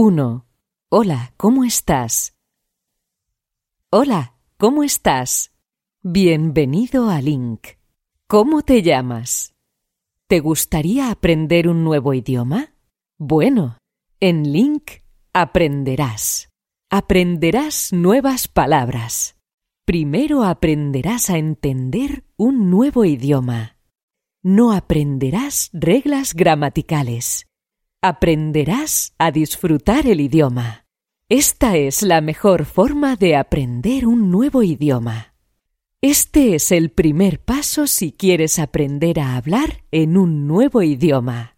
1. Hola, ¿cómo estás? Hola, ¿cómo estás? Bienvenido a Link. ¿Cómo te llamas? ¿Te gustaría aprender un nuevo idioma? Bueno, en Link aprenderás. Aprenderás nuevas palabras. Primero aprenderás a entender un nuevo idioma. No aprenderás reglas gramaticales aprenderás a disfrutar el idioma. Esta es la mejor forma de aprender un nuevo idioma. Este es el primer paso si quieres aprender a hablar en un nuevo idioma.